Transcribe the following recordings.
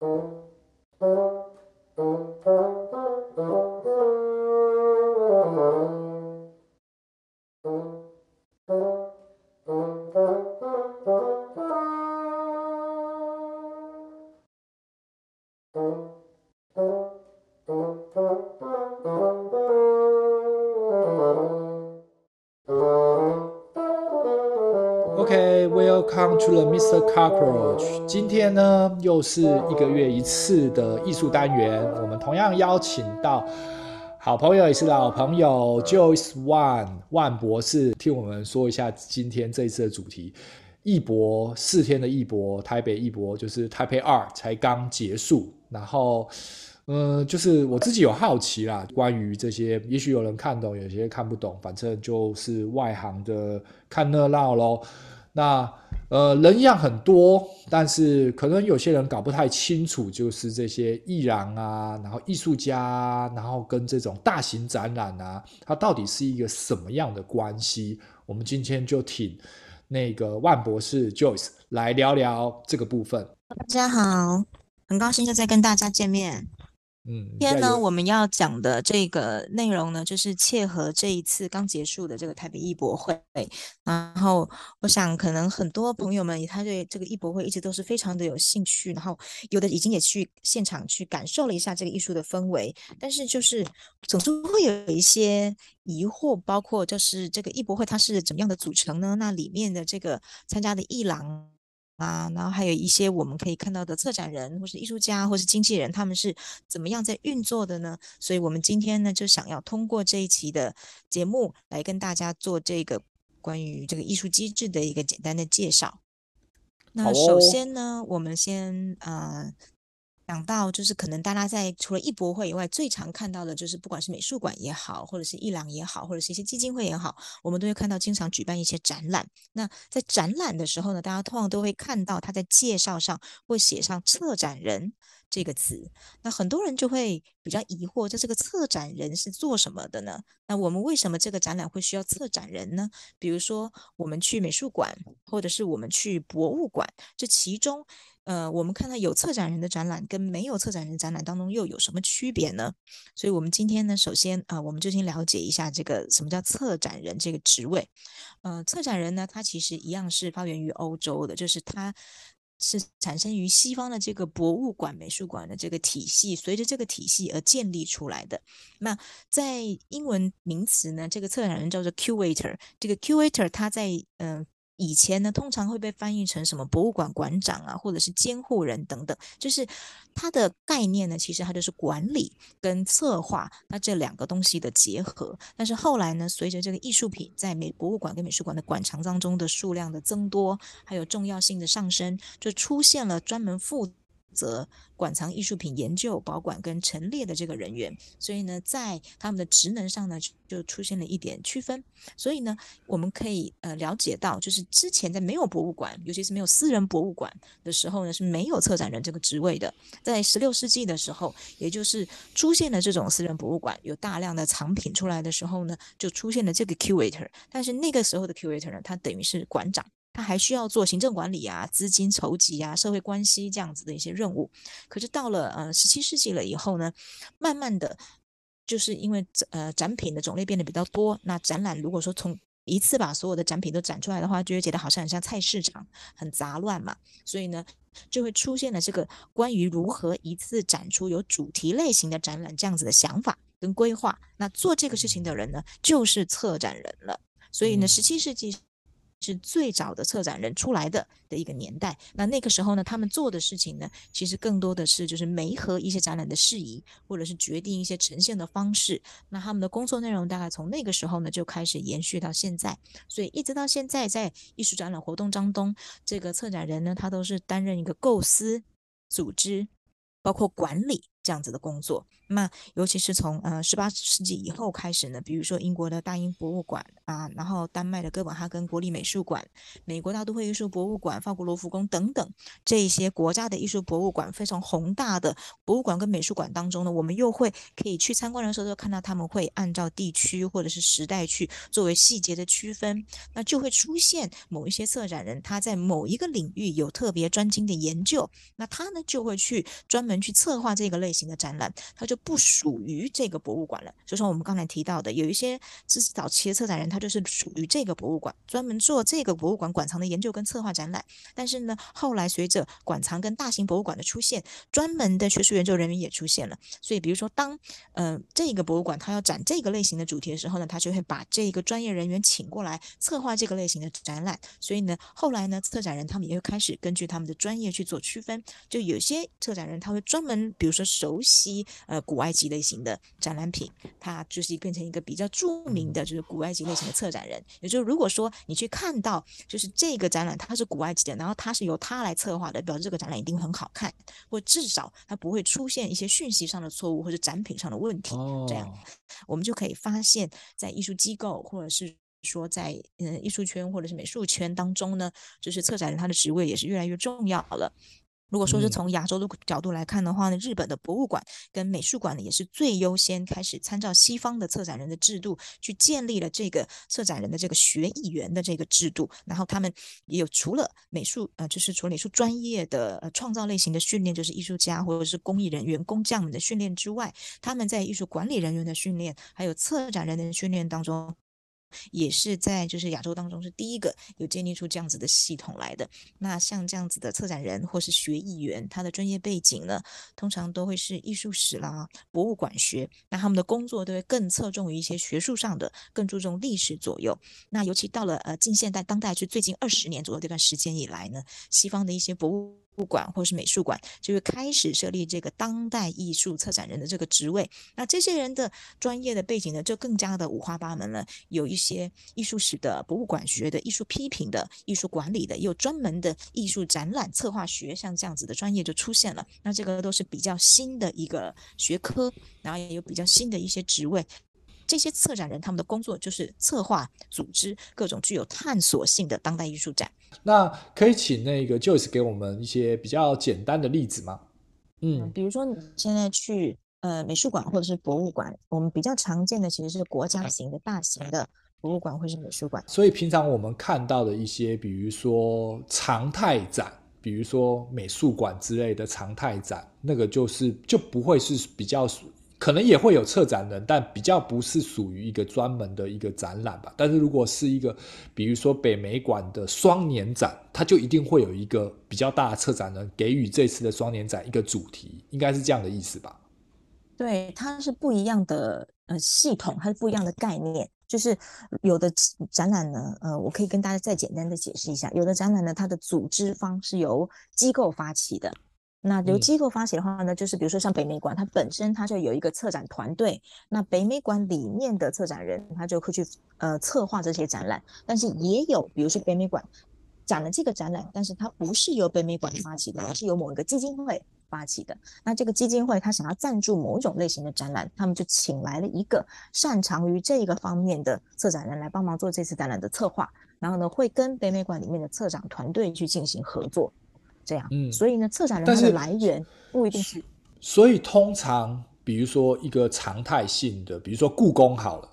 Oh. 到了 Mr. Cockroach。今天呢，又是一个月一次的艺术单元。我们同样邀请到好朋友，也是老朋友 Joyce Wan 万博士，听我们说一下今天这一次的主题。艺博四天的艺博，台北艺博就是台北二才刚结束。然后，嗯、就是我自己有好奇啦，关于这些，也许有人看懂，有些看不懂，反正就是外行的看热闹喽。那呃，人样很多，但是可能有些人搞不太清楚，就是这些艺廊啊，然后艺术家，然后跟这种大型展览啊，它到底是一个什么样的关系？我们今天就请那个万博士 Joyce 来聊聊这个部分。大家好，很高兴又再跟大家见面。嗯，今天呢，我们要讲的这个内容呢，就是切合这一次刚结束的这个台北艺博会。然后，我想可能很多朋友们他对这个艺博会一直都是非常的有兴趣，然后有的已经也去现场去感受了一下这个艺术的氛围，但是就是总是会有一些疑惑，包括就是这个艺博会它是怎么样的组成呢？那里面的这个参加的艺廊。啊，然后还有一些我们可以看到的策展人，或是艺术家，或是经纪人，他们是怎么样在运作的呢？所以，我们今天呢，就想要通过这一期的节目来跟大家做这个关于这个艺术机制的一个简单的介绍。那首先呢，我们先呃。讲到就是可能大家在除了艺博会以外，最常看到的就是不管是美术馆也好，或者是艺廊也好，或者是一些基金会也好，我们都会看到经常举办一些展览。那在展览的时候呢，大家通常都会看到他在介绍上会写上策展人这个词。那很多人就会比较疑惑，这这个策展人是做什么的呢？那我们为什么这个展览会需要策展人呢？比如说我们去美术馆，或者是我们去博物馆，这其中。呃，我们看到有策展人的展览跟没有策展人展览当中又有什么区别呢？所以，我们今天呢，首先啊、我们就先了解一下这个什么叫策展人这个职位。呃，策展人呢，他其实一样是发源于欧洲的，就是他是产生于西方的这个博物馆、美术馆的这个体系，随着这个体系而建立出来的。那在英文名词呢，这个策展人叫做 curator，这个 curator 他在嗯。以前呢，通常会被翻译成什么博物馆馆长啊，或者是监护人等等，就是它的概念呢，其实它就是管理跟策划那这两个东西的结合。但是后来呢，随着这个艺术品在美博物馆跟美术馆的馆藏当中的数量的增多，还有重要性的上升，就出现了专门负责馆藏艺术品研究、保管跟陈列的这个人员，所以呢，在他们的职能上呢，就出现了一点区分。所以呢，我们可以呃了解到，就是之前在没有博物馆，尤其是没有私人博物馆的时候呢，是没有策展人这个职位的。在十六世纪的时候，也就是出现了这种私人博物馆，有大量的藏品出来的时候呢，就出现了这个 curator。但是那个时候的 curator 呢，他等于是馆长。他还需要做行政管理啊、资金筹集啊、社会关系这样子的一些任务。可是到了呃十七世纪了以后呢，慢慢的，就是因为呃展品的种类变得比较多，那展览如果说从一次把所有的展品都展出来的话，就会觉得好像很像菜市场，很杂乱嘛。所以呢，就会出现了这个关于如何一次展出有主题类型的展览这样子的想法跟规划。那做这个事情的人呢，就是策展人了。所以呢，十七世纪。是最早的策展人出来的的一个年代。那那个时候呢，他们做的事情呢，其实更多的是就是媒合一些展览的事宜，或者是决定一些呈现的方式。那他们的工作内容大概从那个时候呢就开始延续到现在。所以一直到现在，在艺术展览活动当中，这个策展人呢，他都是担任一个构思、组织，包括管理。这样子的工作。那尤其是从呃十八世纪以后开始呢，比如说英国的大英博物馆啊，然后丹麦的哥本哈根国立美术馆、美国大都会艺术博物馆、法国罗浮宫等等这一些国家的艺术博物馆，非常宏大的博物馆跟美术馆当中呢，我们又会可以去参观的时候，就看到他们会按照地区或者是时代去作为细节的区分，那就会出现某一些策展人他在某一个领域有特别专精的研究，那他呢就会去专门去策划这个类型型的展览，它就。不属于这个博物馆了，就说我们刚才提到的，有一些自早期的策展人，他就是属于这个博物馆，专门做这个博物馆馆藏的研究跟策划展览。但是呢，后来随着馆藏跟大型博物馆的出现，专门的学术研究人员也出现了。所以，比如说当呃这个博物馆他要展这个类型的主题的时候呢，他就会把这个专业人员请过来策划这个类型的展览。所以呢，后来呢，策展人他们也会开始根据他们的专业去做区分。就有些策展人他会专门，比如说是熟悉呃。古埃及类型的展览品，他就是变成一个比较著名的，就是古埃及类型的策展人。也就是如果说你去看到，就是这个展览它是古埃及的，然后它是由他来策划的，表示这个展览一定很好看，或至少它不会出现一些讯息上的错误或者展品上的问题。这样，我们就可以发现，在艺术机构或者是说在嗯艺术圈或者是美术圈当中呢，就是策展人他的职位也是越来越重要了。如果说是从亚洲的角度来看的话呢，日本的博物馆跟美术馆呢，也是最优先开始参照西方的策展人的制度，去建立了这个策展人的这个学艺员的这个制度。然后他们也有除了美术呃，就是除了美术专业的呃创造类型的训练，就是艺术家或者是工艺人员、工匠们的训练之外，他们在艺术管理人员的训练，还有策展人的训练当中。也是在就是亚洲当中是第一个有建立出这样子的系统来的。那像这样子的策展人或是学艺员，他的专业背景呢，通常都会是艺术史啦、博物馆学。那他们的工作都会更侧重于一些学术上的，更注重历史左右。那尤其到了呃近现代、当代，就最近二十年左右这段时间以来呢，西方的一些博物。博物馆或是美术馆，就会开始设立这个当代艺术策展人的这个职位。那这些人的专业的背景呢，就更加的五花八门了。有一些艺术史的、博物馆学的、艺术批评的、艺术管理的，也有专门的艺术展览策划学，像这样子的专业就出现了。那这个都是比较新的一个学科，然后也有比较新的一些职位。这些策展人他们的工作就是策划、组织各种具有探索性的当代艺术展。那可以请那个 Joyce 给我们一些比较简单的例子吗？嗯，嗯比如说你现在去呃美术馆或者是博物馆，我们比较常见的其实是国家型的大型的博物馆或是美术馆。所以平常我们看到的一些，比如说常态展，比如说美术馆之类的常态展，那个就是就不会是比较。可能也会有策展人，但比较不是属于一个专门的一个展览吧。但是如果是一个，比如说北美馆的双年展，它就一定会有一个比较大的策展人给予这次的双年展一个主题，应该是这样的意思吧？对，它是不一样的呃系统，它是不一样的概念。就是有的展览呢，呃，我可以跟大家再简单的解释一下，有的展览呢，它的组织方是由机构发起的。那由机构发起的话呢，就是比如说像北美馆，它本身它就有一个策展团队。那北美馆里面的策展人，他就会去呃策划这些展览。但是也有，比如说北美馆展了这个展览，但是它不是由北美馆发起的，而是由某一个基金会发起的。那这个基金会他想要赞助某一种类型的展览，他们就请来了一个擅长于这个方面的策展人来帮忙做这次展览的策划。然后呢，会跟北美馆里面的策展团队去进行合作。这样，嗯，所以呢，策展人他的来源不一定是，所以通常，比如说一个常态性的，比如说故宫好了，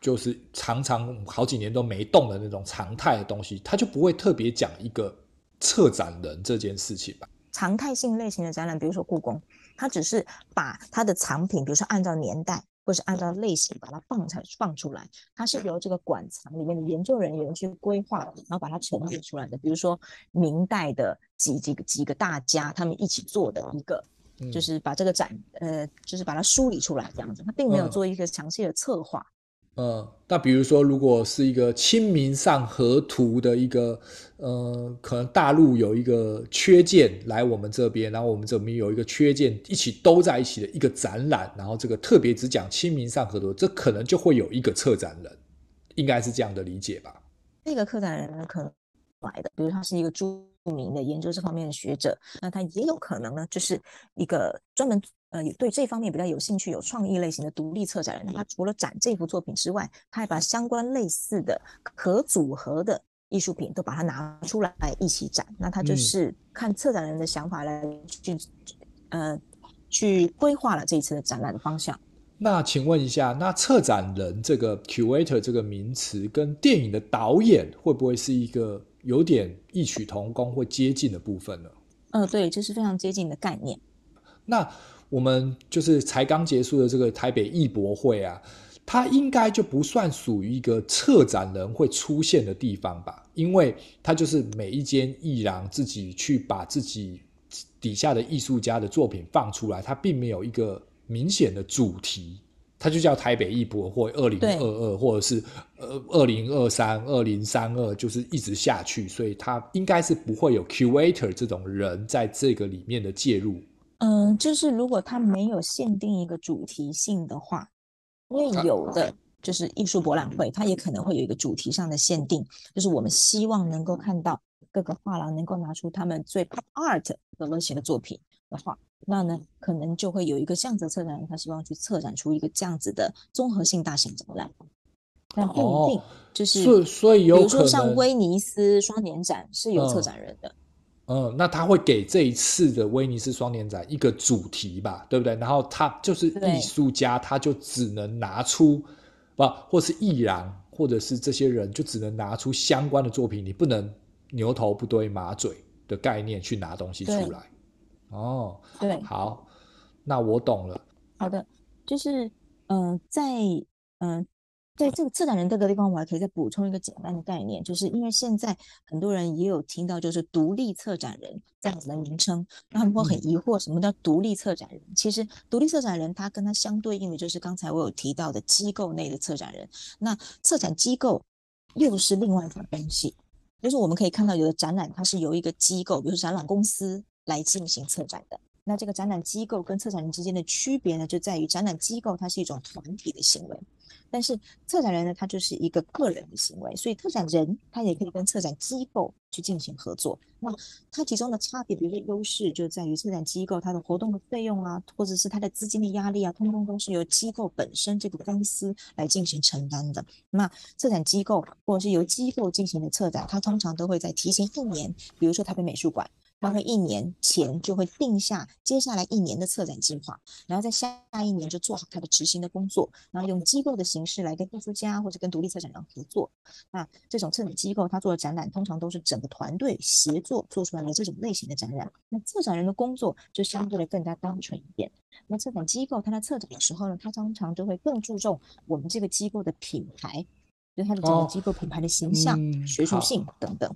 就是常常好几年都没动的那种常态的东西，他就不会特别讲一个策展人这件事情吧。常态性类型的展览，比如说故宫，它只是把它的藏品，比如说按照年代。或是按照类型把它放才放出来，它是由这个馆藏里面的研究人员去规划，然后把它呈现出来的。比如说明代的几几个几个大家他们一起做的一个，就是把这个展呃，就是把它梳理出来这样子，他并没有做一个详细的策划。呃，那比如说，如果是一个《清明上河图》的一个，呃，可能大陆有一个缺件来我们这边，然后我们这边有一个缺件一起都在一起的一个展览，然后这个特别只讲《清明上河图》，这可能就会有一个策展人，应该是这样的理解吧？那个策展人呢，可能来的，比如他是一个著名的研究这方面的学者，那他也有可能呢，就是一个专门。呃对这方面比较有兴趣、有创意类型的独立策展人，他除了展这幅作品之外，他还把相关类似的可组合的艺术品都把它拿出来一起展。那他就是看策展人的想法来去、嗯、呃去规划了这一次的展览的方向。那请问一下，那策展人这个 curator 这个名词跟电影的导演会不会是一个有点异曲同工或接近的部分呢？呃，对，这是非常接近的概念。那我们就是才刚结束的这个台北艺博会啊，它应该就不算属于一个策展人会出现的地方吧？因为它就是每一间艺廊自己去把自己底下的艺术家的作品放出来，它并没有一个。明显的主题，它就叫台北艺博会二零二二，或者是呃二零二三、二零三二，就是一直下去，所以它应该是不会有 curator 这种人在这个里面的介入。嗯、呃，就是如果它没有限定一个主题性的话，因为有的就是艺术博览会，它也可能会有一个主题上的限定，就是我们希望能够看到各个画廊能够拿出他们最 pop art 的类型的作品的话。那呢，可能就会有一个这样子的策展人，他希望去策展出一个这样子的综合性大型展览，但不一定就是，所以所以有，比如说像威尼斯双年展是有策展人的，嗯，嗯，那他会给这一次的威尼斯双年展一个主题吧，对不对？然后他就是艺术家，他就只能拿出不，或是艺廊，或者是这些人就只能拿出相关的作品，你不能牛头不对马嘴的概念去拿东西出来。哦，对，好，那我懂了。好的，就是，嗯、呃，在，嗯、呃，在这个策展人这个地方，我还可以再补充一个简单的概念，就是因为现在很多人也有听到，就是独立策展人这样子的名称，那他们会很疑惑，什么叫独立策展人？嗯、其实，独立策展人他跟他相对应的，就是刚才我有提到的机构内的策展人。那策展机构又是另外一种东西，就是我们可以看到，有的展览它是由一个机构，比如说展览公司。来进行策展的，那这个展览机构跟策展人之间的区别呢，就在于展览机构它是一种团体的行为，但是策展人呢，他就是一个个人的行为，所以策展人他也可以跟策展机构去进行合作。那它其中的差别，比如说优势，就在于策展机构它的活动的费用啊，或者是它的资金的压力啊，通通都是由机构本身这个公司来进行承担的。那策展机构或者是由机构进行的策展，它通常都会在提前一年，比如说台北美术馆。大概一年前就会定下接下来一年的策展计划，然后在下一年就做好它的执行的工作，然后用机构的形式来跟艺术家或者跟独立策展人合作。那这种策展机构他做的展览通常都是整个团队协作做出来的这种类型的展览。那策展人的工作就相对的更加单纯一点。那策展机构他在策展的时候呢，他通常都会更注重我们这个机构的品牌，就他的整个机构品牌的形象、哦嗯、学术性等等。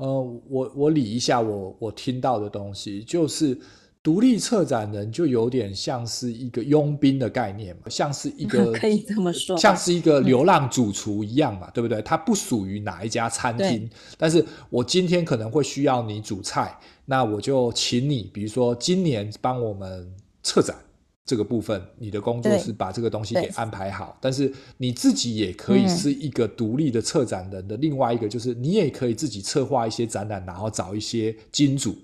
呃，我我理一下我我听到的东西，就是独立策展人就有点像是一个佣兵的概念嘛，像是一个 可以这么说，像是一个流浪主厨一样嘛，嗯、对不对？他不属于哪一家餐厅，但是我今天可能会需要你煮菜，那我就请你，比如说今年帮我们策展。这个部分，你的工作是把这个东西给安排好，但是你自己也可以是一个独立的策展人的另外一个，就是你也可以自己策划一些展览，然后找一些金主。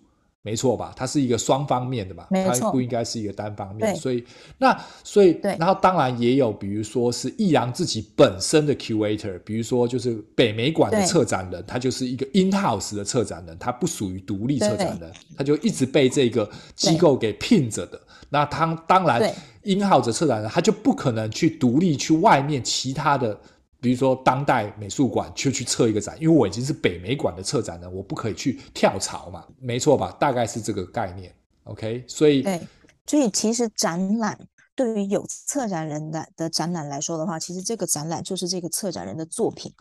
没错吧？它是一个双方面的嘛，它不应该是一个单方面。所以那所以然后当然也有，比如说是易阳自己本身的 curator，比如说就是北美馆的策展人，他就是一个 in house 的策展人，他不属于独立策展人，他就一直被这个机构给聘着的。那他当然 in house 的策展人，他就不可能去独立去外面其他的。比如说当代美术馆去去策一个展，因为我已经是北美馆的策展人，我不可以去跳槽嘛，没错吧？大概是这个概念。OK，所以对，所以其实展览对于有策展人的的展览来说的话，其实这个展览就是这个策展人的作品，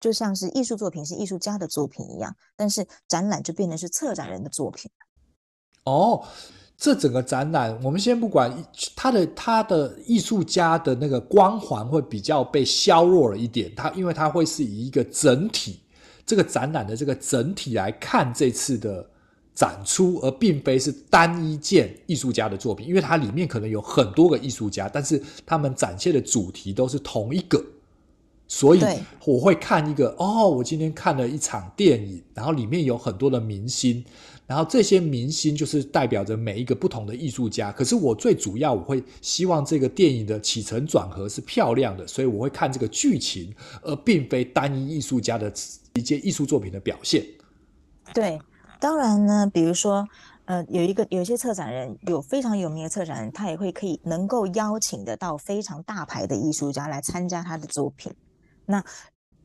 就像是艺术作品是艺术家的作品一样，但是展览就变成是策展人的作品。哦。这整个展览，我们先不管他的他的艺术家的那个光环会比较被削弱了一点，他因为他会是以一个整体这个展览的这个整体来看这次的展出，而并非是单一件艺术家的作品，因为它里面可能有很多个艺术家，但是他们展现的主题都是同一个，所以我会看一个哦，我今天看了一场电影，然后里面有很多的明星。然后这些明星就是代表着每一个不同的艺术家。可是我最主要我会希望这个电影的起承转合是漂亮的，所以我会看这个剧情，而并非单一艺术家的一件艺术作品的表现。对，当然呢，比如说，呃，有一个有些策展人有非常有名的策展人，他也会可以能够邀请得到非常大牌的艺术家来参加他的作品，那。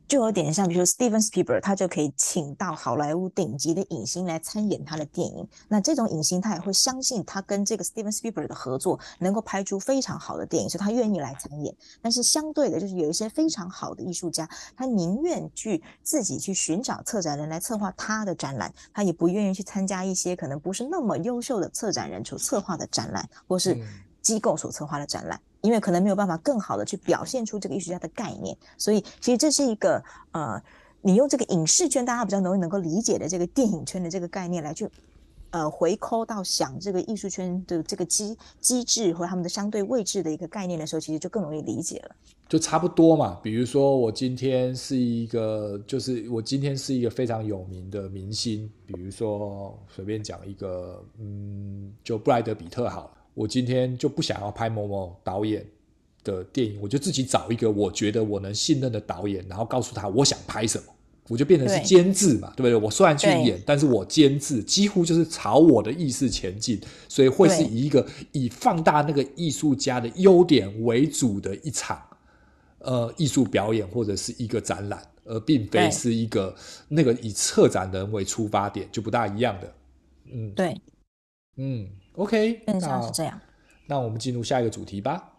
就有点像，比如说 Steven Spielberg，他就可以请到好莱坞顶级的影星来参演他的电影。那这种影星他也会相信他跟这个 Steven Spielberg 的合作能够拍出非常好的电影，所以他愿意来参演。但是相对的，就是有一些非常好的艺术家，他宁愿去自己去寻找策展人来策划他的展览，他也不愿意去参加一些可能不是那么优秀的策展人所策划的展览，或是机构所策划的展览。因为可能没有办法更好的去表现出这个艺术家的概念，所以其实这是一个呃，你用这个影视圈大家比较容易能够理解的这个电影圈的这个概念来去呃回扣到想这个艺术圈的这个机机制和他们的相对位置的一个概念的时候，其实就更容易理解了。就差不多嘛，比如说我今天是一个，就是我今天是一个非常有名的明星，比如说随便讲一个，嗯，就布莱德彼特好了。我今天就不想要拍某某导演的电影，我就自己找一个我觉得我能信任的导演，然后告诉他我想拍什么，我就变成是监制嘛，对，不对？我虽然去演，但是我监制，几乎就是朝我的意识前进，所以会是以一个以放大那个艺术家的优点为主的一场呃艺术表演或者是一个展览，而并非是一个那个以策展人为出发点，就不大一样的。嗯，对，嗯。OK，更像是这样。那我们进入下一个主题吧。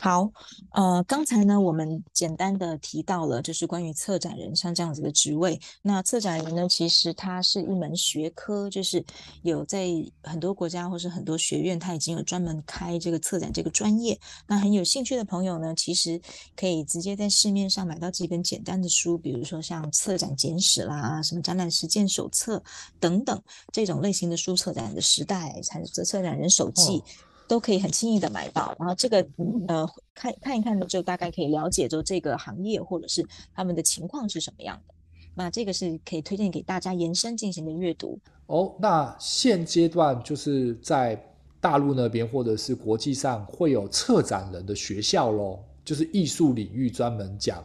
好，呃，刚才呢，我们简单的提到了，就是关于策展人像这样子的职位。那策展人呢，其实它是一门学科，就是有在很多国家或是很多学院，它已经有专门开这个策展这个专业。那很有兴趣的朋友呢，其实可以直接在市面上买到几本简单的书，比如说像策展简史啦、什么展览实践手册等等这种类型的书，策展的时代、策策展人手记。哦都可以很轻易的买到，然后这个呃看看一看呢，就大概可以了解，就这个行业或者是他们的情况是什么样的。那这个是可以推荐给大家延伸进行的阅读。哦，那现阶段就是在大陆那边或者是国际上会有策展人的学校咯，就是艺术领域专门讲，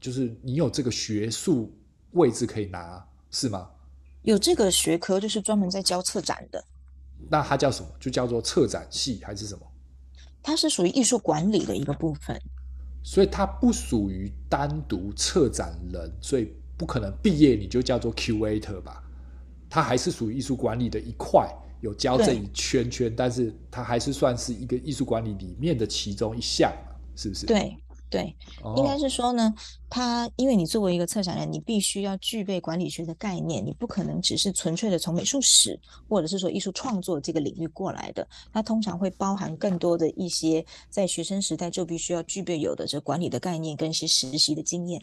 就是你有这个学术位置可以拿，是吗？有这个学科就是专门在教策展的。那它叫什么？就叫做策展系还是什么？它是属于艺术管理的一个部分，所以它不属于单独策展人，所以不可能毕业你就叫做 curator 吧？它还是属于艺术管理的一块，有交这一圈圈，但是它还是算是一个艺术管理里面的其中一项，是不是？对。对，应该是说呢，他因为你作为一个策展人，你必须要具备管理学的概念，你不可能只是纯粹的从美术史或者是说艺术创作这个领域过来的，它通常会包含更多的一些在学生时代就必须要具备有的这管理的概念跟一些实习的经验。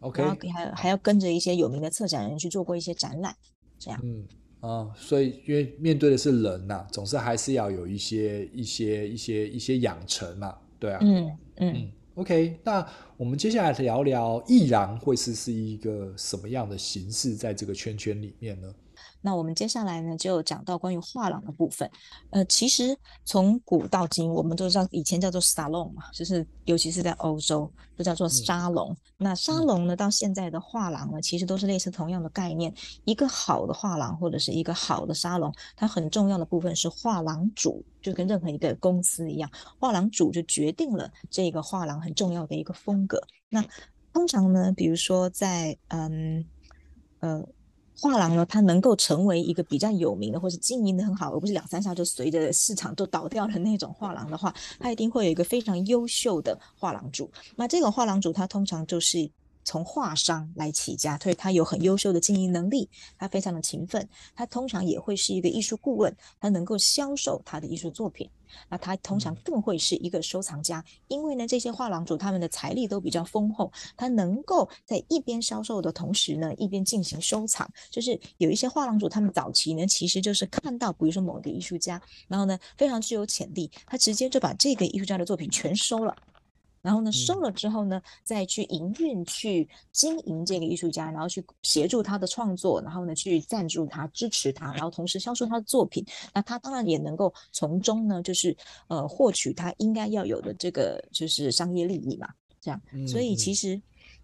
OK，然后还还要跟着一些有名的策展人去做过一些展览，这样。嗯啊，所以因为面对的是人呐、啊，总是还是要有一些一些一些一些养成嘛，对啊，嗯嗯。嗯 OK，那我们接下来聊聊易燃会是是一个什么样的形式，在这个圈圈里面呢？那我们接下来呢，就讲到关于画廊的部分。呃，其实从古到今，我们都知道以前叫做 salon 嘛，就是尤其是在欧洲，都叫做沙龙。嗯、那沙龙呢，到现在的画廊呢，其实都是类似同样的概念。一个好的画廊或者是一个好的沙龙，它很重要的部分是画廊主，就跟任何一个公司一样，画廊主就决定了这个画廊很重要的一个风格。那通常呢，比如说在嗯呃。画廊呢，它能够成为一个比较有名的，或是经营的很好，而不是两三下就随着市场都倒掉的那种画廊的话，它一定会有一个非常优秀的画廊主。那这个画廊主，他通常就是从画商来起家，所以他有很优秀的经营能力，他非常的勤奋，他通常也会是一个艺术顾问，他能够销售他的艺术作品。那他通常更会是一个收藏家，因为呢，这些画廊主他们的财力都比较丰厚，他能够在一边销售的同时呢，一边进行收藏。就是有一些画廊主，他们早期呢，其实就是看到，比如说某个艺术家，然后呢，非常具有潜力，他直接就把这个艺术家的作品全收了。然后呢，收了之后呢，嗯、再去营运、去经营这个艺术家，然后去协助他的创作，然后呢，去赞助他、支持他，然后同时销售他的作品。那他当然也能够从中呢，就是呃获取他应该要有的这个就是商业利益嘛。这样，嗯、所以其实。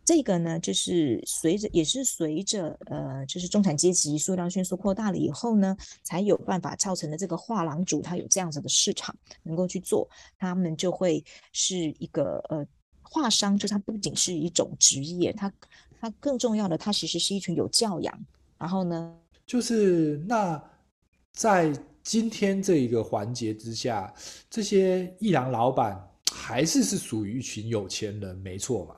这个呢，就是随着也是随着呃，就是中产阶级数量迅速扩大了以后呢，才有办法造成的这个画廊主，他有这样子的市场能够去做，他们就会是一个呃画商，就他不仅是一种职业，他他更重要的，他其实是一群有教养。然后呢，就是那在今天这一个环节之下，这些艺廊老板还是是属于一群有钱人，没错嘛。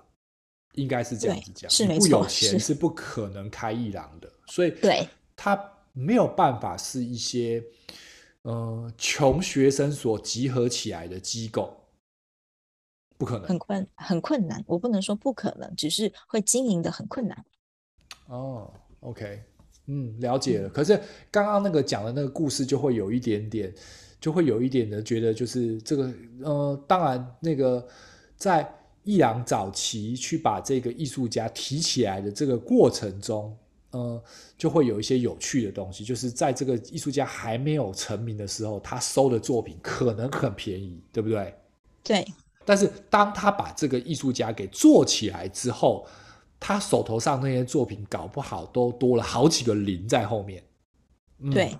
应该是这样子讲，是没错，不有钱是不可能开一郎的，所以对他没有办法是一些呃穷学生所集合起来的机构，不可能，很困很困难。我不能说不可能，只是会经营的很困难。哦，OK，嗯，了解了。嗯、可是刚刚那个讲的那个故事，就会有一点点，就会有一点的觉得，就是这个呃，当然那个在。艺廊早期去把这个艺术家提起来的这个过程中，呃，就会有一些有趣的东西。就是在这个艺术家还没有成名的时候，他收的作品可能很便宜，对不对？对。但是当他把这个艺术家给做起来之后，他手头上那些作品搞不好都多了好几个零在后面。嗯、对。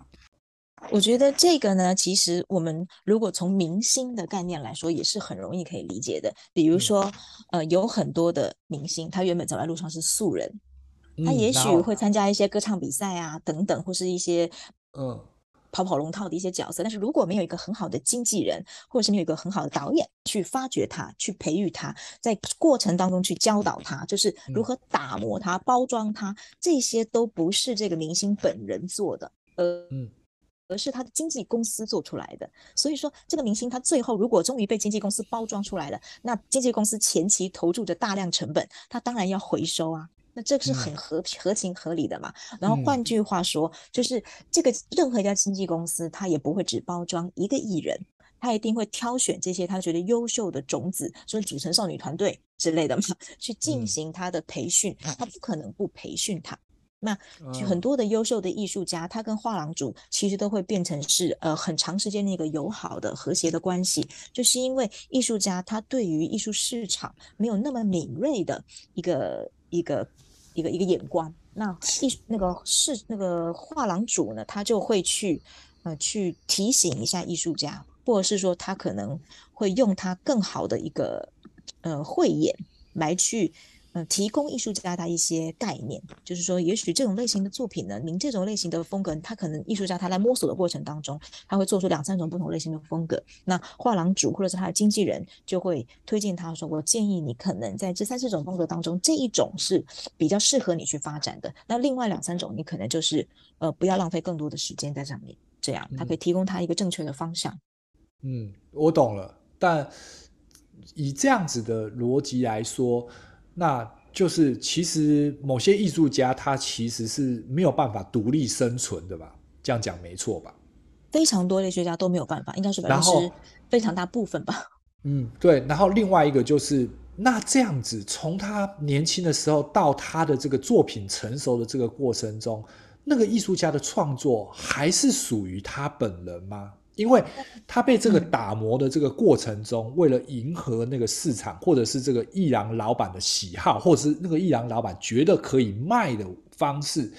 我觉得这个呢，其实我们如果从明星的概念来说，也是很容易可以理解的。比如说，呃，有很多的明星，他原本走在路上是素人，他也许会参加一些歌唱比赛啊，等等，或是一些嗯跑跑龙套的一些角色。但是如果没有一个很好的经纪人，或者是没有一个很好的导演去发掘他，去培育他，在过程当中去教导他，就是如何打磨他、包装他，这些都不是这个明星本人做的。呃，嗯。而是他的经纪公司做出来的，所以说这个明星他最后如果终于被经纪公司包装出来了，那经纪公司前期投注的大量成本，他当然要回收啊，那这个是很合合情合理的嘛。然后换句话说，就是这个任何一家经纪公司，他也不会只包装一个艺人，他一定会挑选这些他觉得优秀的种子，所以组成少女团队之类的嘛，去进行他的培训，他不可能不培训他。那很多的优秀的艺术家，他跟画廊主其实都会变成是呃很长时间的一个友好的和谐的关系，就是因为艺术家他对于艺术市场没有那么敏锐的一个一个一个一个眼光，那艺那个是那个画廊主呢，他就会去呃去提醒一下艺术家，或者是说他可能会用他更好的一个呃慧眼来去。嗯，提供艺术家的一些概念，就是说，也许这种类型的作品呢，您这种类型的风格，他可能艺术家他在摸索的过程当中，他会做出两三种不同类型的风格。那画廊主或者是他的经纪人就会推荐他说：“我建议你可能在这三四种风格当中，这一种是比较适合你去发展的。那另外两三种，你可能就是呃，不要浪费更多的时间在上面。这样，他可以提供他一个正确的方向。”嗯，我懂了。但以这样子的逻辑来说。那就是，其实某些艺术家他其实是没有办法独立生存的吧？这样讲没错吧？非常多类学家都没有办法，应该是百分之非常大部分吧。嗯，对。然后另外一个就是，那这样子从他年轻的时候到他的这个作品成熟的这个过程中，那个艺术家的创作还是属于他本人吗？因为他被这个打磨的这个过程中，嗯、为了迎合那个市场，或者是这个艺廊老板的喜好，或者是那个艺廊老板觉得可以卖的方式，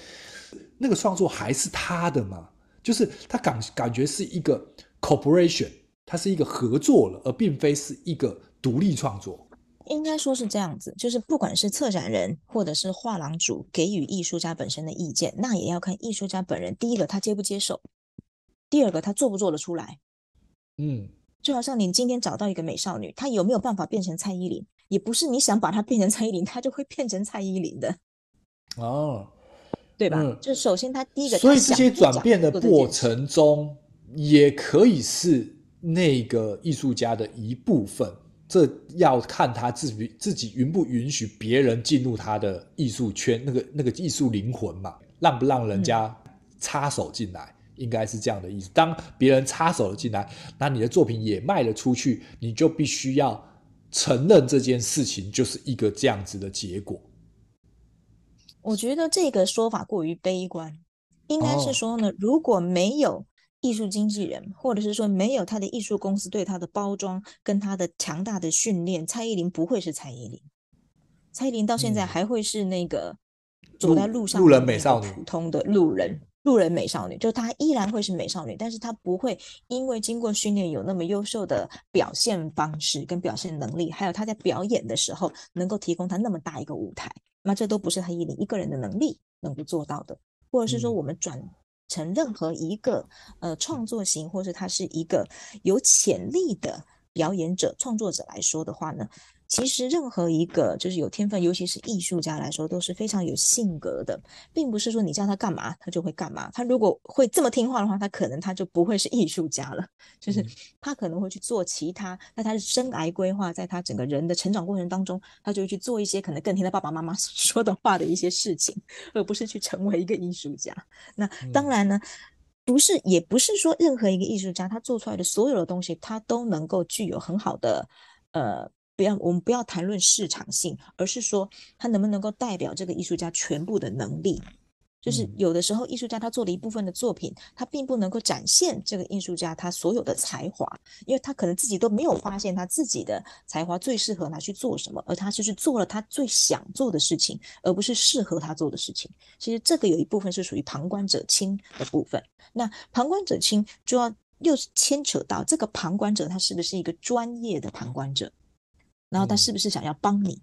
那个创作还是他的嘛？就是他感感觉是一个 corporation，它是一个合作了，而并非是一个独立创作。应该说是这样子，就是不管是策展人或者是画廊主给予艺术家本身的意见，那也要看艺术家本人。第一个，他接不接受。第二个，他做不做得出来？嗯，就好像你今天找到一个美少女，她有没有办法变成蔡依林？也不是你想把她变成蔡依林，她就会变成蔡依林的。哦，对吧？嗯，就首先她第一个，所以这些转变的过程中，也可以是那个艺术家的一部分。这要看他自己自己允不允许别人进入他的艺术圈，那个那个艺术灵魂嘛，让不让人家插手进来？嗯应该是这样的意思。当别人插手了进来，那你的作品也卖了出去，你就必须要承认这件事情就是一个这样子的结果？我觉得这个说法过于悲观，应该是说呢，如果没有艺术经纪人，或者是说没有他的艺术公司对他的包装跟他的强大的训练，蔡依林不会是蔡依林。蔡依林到现在还会是那个走在路上路人美少女，普通的路人。路人美少女，就她依然会是美少女，但是她不会因为经过训练有那么优秀的表现方式跟表现能力，还有她在表演的时候能够提供她那么大一个舞台，那这都不是她依林一个人的能力能够做到的，或者是说我们转成任何一个呃创作型，或是他是一个有潜力的表演者、创作者来说的话呢？其实任何一个就是有天分，尤其是艺术家来说，都是非常有性格的，并不是说你叫他干嘛，他就会干嘛。他如果会这么听话的话，他可能他就不会是艺术家了。就是他可能会去做其他，那他的生涯规划，在他整个人的成长过程当中，他就会去做一些可能更听他爸爸妈妈 说的话的一些事情，而不是去成为一个艺术家。那当然呢，不是，也不是说任何一个艺术家他做出来的所有的东西，他都能够具有很好的呃。不要，我们不要谈论市场性，而是说他能不能够代表这个艺术家全部的能力。就是有的时候，艺术家他做了一部分的作品，他并不能够展现这个艺术家他所有的才华，因为他可能自己都没有发现他自己的才华最适合拿去做什么，而他就是做了他最想做的事情，而不是适合他做的事情。其实这个有一部分是属于旁观者清的部分。那旁观者清就要又牵扯到这个旁观者他是不是一个专业的旁观者。然后他是不是想要帮你？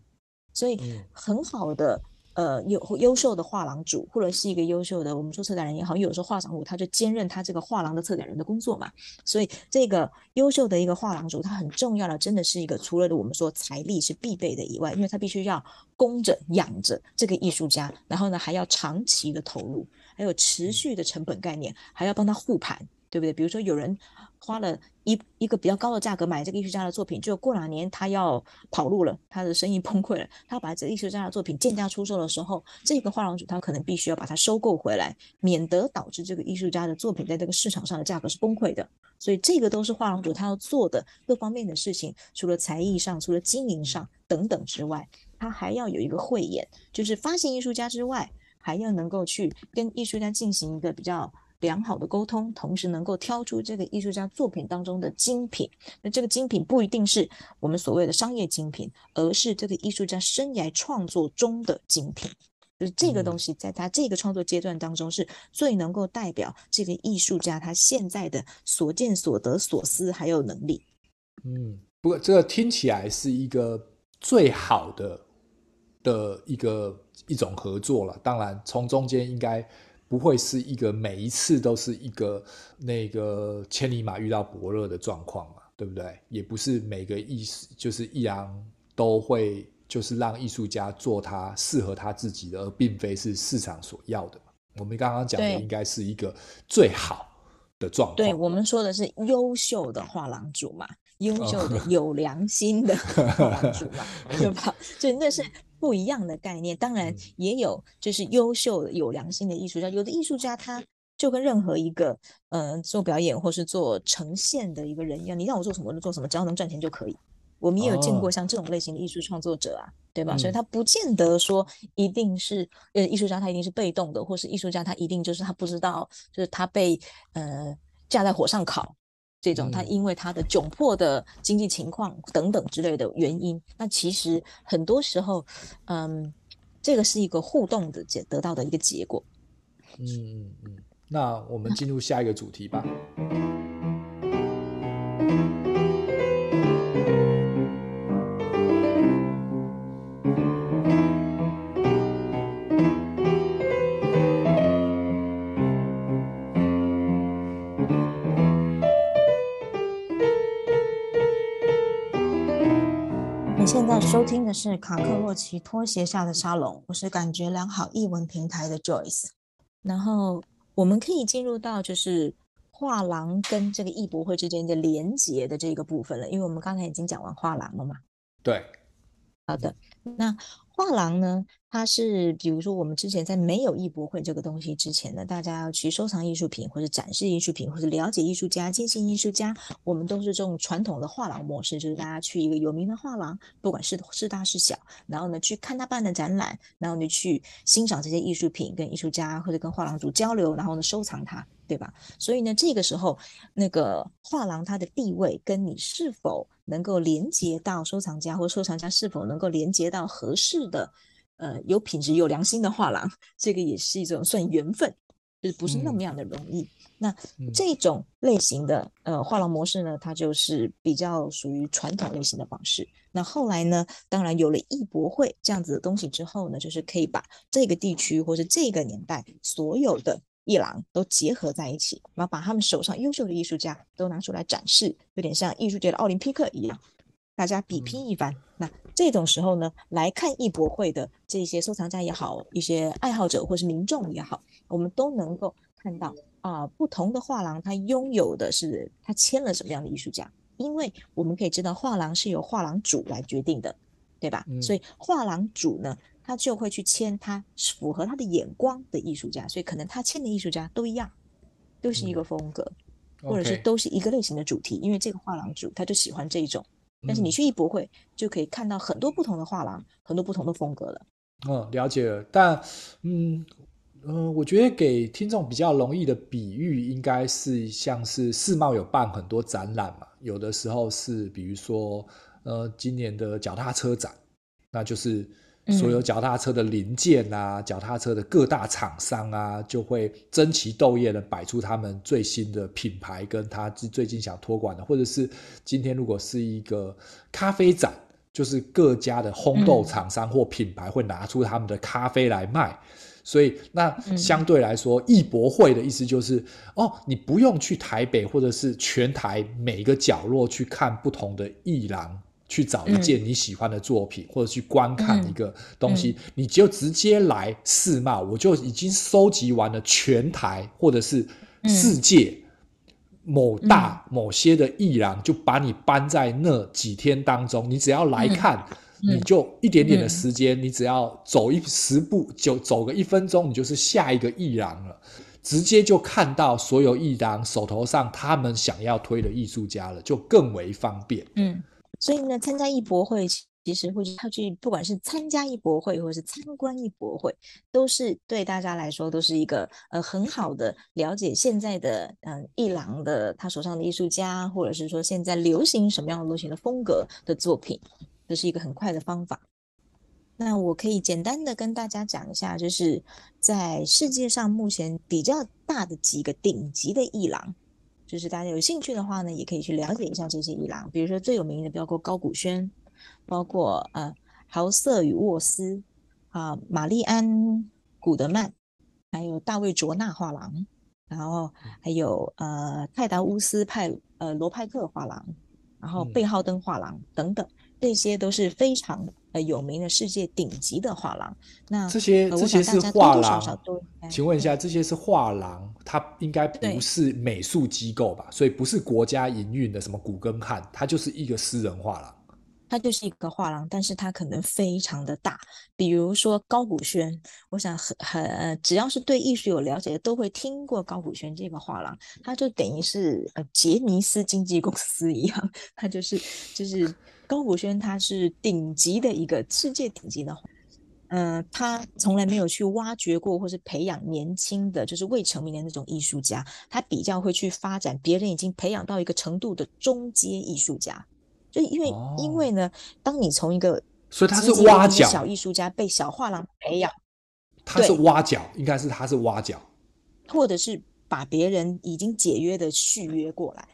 所以很好的，呃，优优秀的画廊主，或者是一个优秀的，我们说策展人也好，有时候画廊主他就兼任他这个画廊的策展人的工作嘛。所以这个优秀的一个画廊主，他很重要的，真的是一个除了我们说财力是必备的以外，因为他必须要供着养着这个艺术家，然后呢还要长期的投入，还有持续的成本概念，还要帮他护盘，对不对？比如说有人。花了一一个比较高的价格买这个艺术家的作品，就过两年他要跑路了，他的生意崩溃了，他要把这个艺术家的作品贱价出售的时候，这个画廊主他可能必须要把它收购回来，免得导致这个艺术家的作品在这个市场上的价格是崩溃的。所以这个都是画廊主他要做的各方面的事情，除了才艺上，除了经营上等等之外，他还要有一个慧眼，就是发现艺术家之外，还要能够去跟艺术家进行一个比较。良好的沟通，同时能够挑出这个艺术家作品当中的精品。那这个精品不一定是我们所谓的商业精品，而是这个艺术家生涯创作中的精品。就是这个东西，在他这个创作阶段当中，是最能够代表这个艺术家他现在的所见所得所思还有能力。嗯，不过这个听起来是一个最好的的一个一种合作了。当然，从中间应该。不会是一个每一次都是一个那个千里马遇到伯乐的状况嘛，对不对？也不是每个艺术就是艺廊都会就是让艺术家做他适合他自己的，而并非是市场所要的嘛。我们刚刚讲的应该是一个最好的状况。对，我们说的是优秀的画廊主嘛，优秀的 有良心的画廊主嘛，对吧？所以那是。不一样的概念，当然也有，就是优秀的、有良心的艺术家。有的艺术家，他就跟任何一个，嗯、呃，做表演或是做呈现的一个人一样，你让我做什么我就做什么，只要能赚钱就可以。我们也有见过像这种类型的艺术创作者啊，哦、对吧？所以他不见得说一定是，呃，艺术家他一定是被动的，或是艺术家他一定就是他不知道，就是他被呃架在火上烤。这种他因为他的窘迫的经济情况等等之类的原因，那其实很多时候，嗯，这个是一个互动的结得到的一个结果。嗯嗯嗯，那我们进入下一个主题吧。现在收听的是卡克洛奇拖鞋下的沙龙，我是感觉良好译文平台的 Joyce。然后我们可以进入到就是画廊跟这个艺博会之间的连接的这个部分了，因为我们刚才已经讲完画廊了嘛。对，好的。那画廊呢，它是比如说我们之前在没有艺博会这个东西之前呢，大家要去收藏艺术品或者展示艺术品或者了解艺术家、接近艺术家，我们都是这种传统的画廊模式，就是大家去一个有名的画廊，不管是是大是小，然后呢去看他办的展览，然后你去欣赏这些艺术品，跟艺术家或者跟画廊主交流，然后呢收藏它，对吧？所以呢，这个时候那个画廊它的地位跟你是否能够连接到收藏家，或收藏家是否能够连接到合适的，呃，有品质、有良心的画廊，这个也是一种算缘分，就是不是那么样的容易。嗯、那这种类型的呃画廊模式呢，它就是比较属于传统类型的方式。那后来呢，当然有了艺博会这样子的东西之后呢，就是可以把这个地区或者这个年代所有的。艺廊都结合在一起，然后把他们手上优秀的艺术家都拿出来展示，有点像艺术界的奥林匹克一样，大家比拼一番。嗯、那这种时候呢，来看艺博会的这些收藏家也好，一些爱好者或是民众也好，我们都能够看到啊、呃，不同的画廊它拥有的是它签了什么样的艺术家，因为我们可以知道画廊是由画廊主来决定的，对吧？嗯、所以画廊主呢。他就会去签他符合他的眼光的艺术家，所以可能他签的艺术家都一样，都是一个风格，嗯、或者是都是一个类型的主题，因为这个画廊主他就喜欢这一种。但是你去艺博会就可以看到很多不同的画廊，很多不同的风格了。嗯，了解了。但嗯嗯、呃，我觉得给听众比较容易的比喻，应该是像是世贸有办很多展览嘛，有的时候是比如说呃今年的脚踏车展，那就是。所有脚踏车的零件啊，脚踏车的各大厂商啊，就会争奇斗艳的摆出他们最新的品牌，跟他最近想托管的，或者是今天如果是一个咖啡展，就是各家的烘豆厂商或品牌会拿出他们的咖啡来卖。所以那相对来说，艺博会的意思就是，哦，你不用去台北或者是全台每一个角落去看不同的艺廊。去找一件你喜欢的作品，嗯、或者去观看一个东西，嗯、你就直接来世贸，我就已经收集完了全台或者是世界某大某些的艺廊，就把你搬在那几天当中，你只要来看，你就一点点的时间，你只要走一十步，就走个一分钟，你就是下一个艺廊了，直接就看到所有艺廊手头上他们想要推的艺术家了，就更为方便。嗯。所以呢，参加艺博会其实会去，去不管是参加艺博会或者是参观艺博会，都是对大家来说都是一个呃很好的了解现在的嗯艺廊的他手上的艺术家，或者是说现在流行什么样的流行的风格的作品，这是一个很快的方法。那我可以简单的跟大家讲一下，就是在世界上目前比较大的几个顶级的艺廊。就是大家有兴趣的话呢，也可以去了解一下这些伊朗。比如说最有名的，包括高古轩，包括呃豪瑟与沃斯啊，玛丽安古德曼，还有大卫卓纳画廊，然后还有呃泰达乌斯派呃罗派克画廊，然后贝浩登画廊等等，这些都是非常。呃，有名的世界顶级的画廊，那这些这些是画廊，请问一下，这些是画廊，它应该不是美术机构吧？所以不是国家营运的什么古根汉，它就是一个私人画廊。它就是一个画廊，但是它可能非常的大。比如说高古轩，我想很很，只要是对艺术有了解的，都会听过高古轩这个画廊。它就等于是呃杰尼斯经纪公司一样，它就是就是。高古轩他是顶级的一个世界顶级的，嗯、呃，他从来没有去挖掘过或是培养年轻的就是未成名的那种艺术家，他比较会去发展别人已经培养到一个程度的中阶艺术家，就因为、哦、因为呢，当你从一个所以他是挖角小艺术家被小画廊培养，他是挖角，应该是他是挖角，或者是把别人已经解约的续约过来。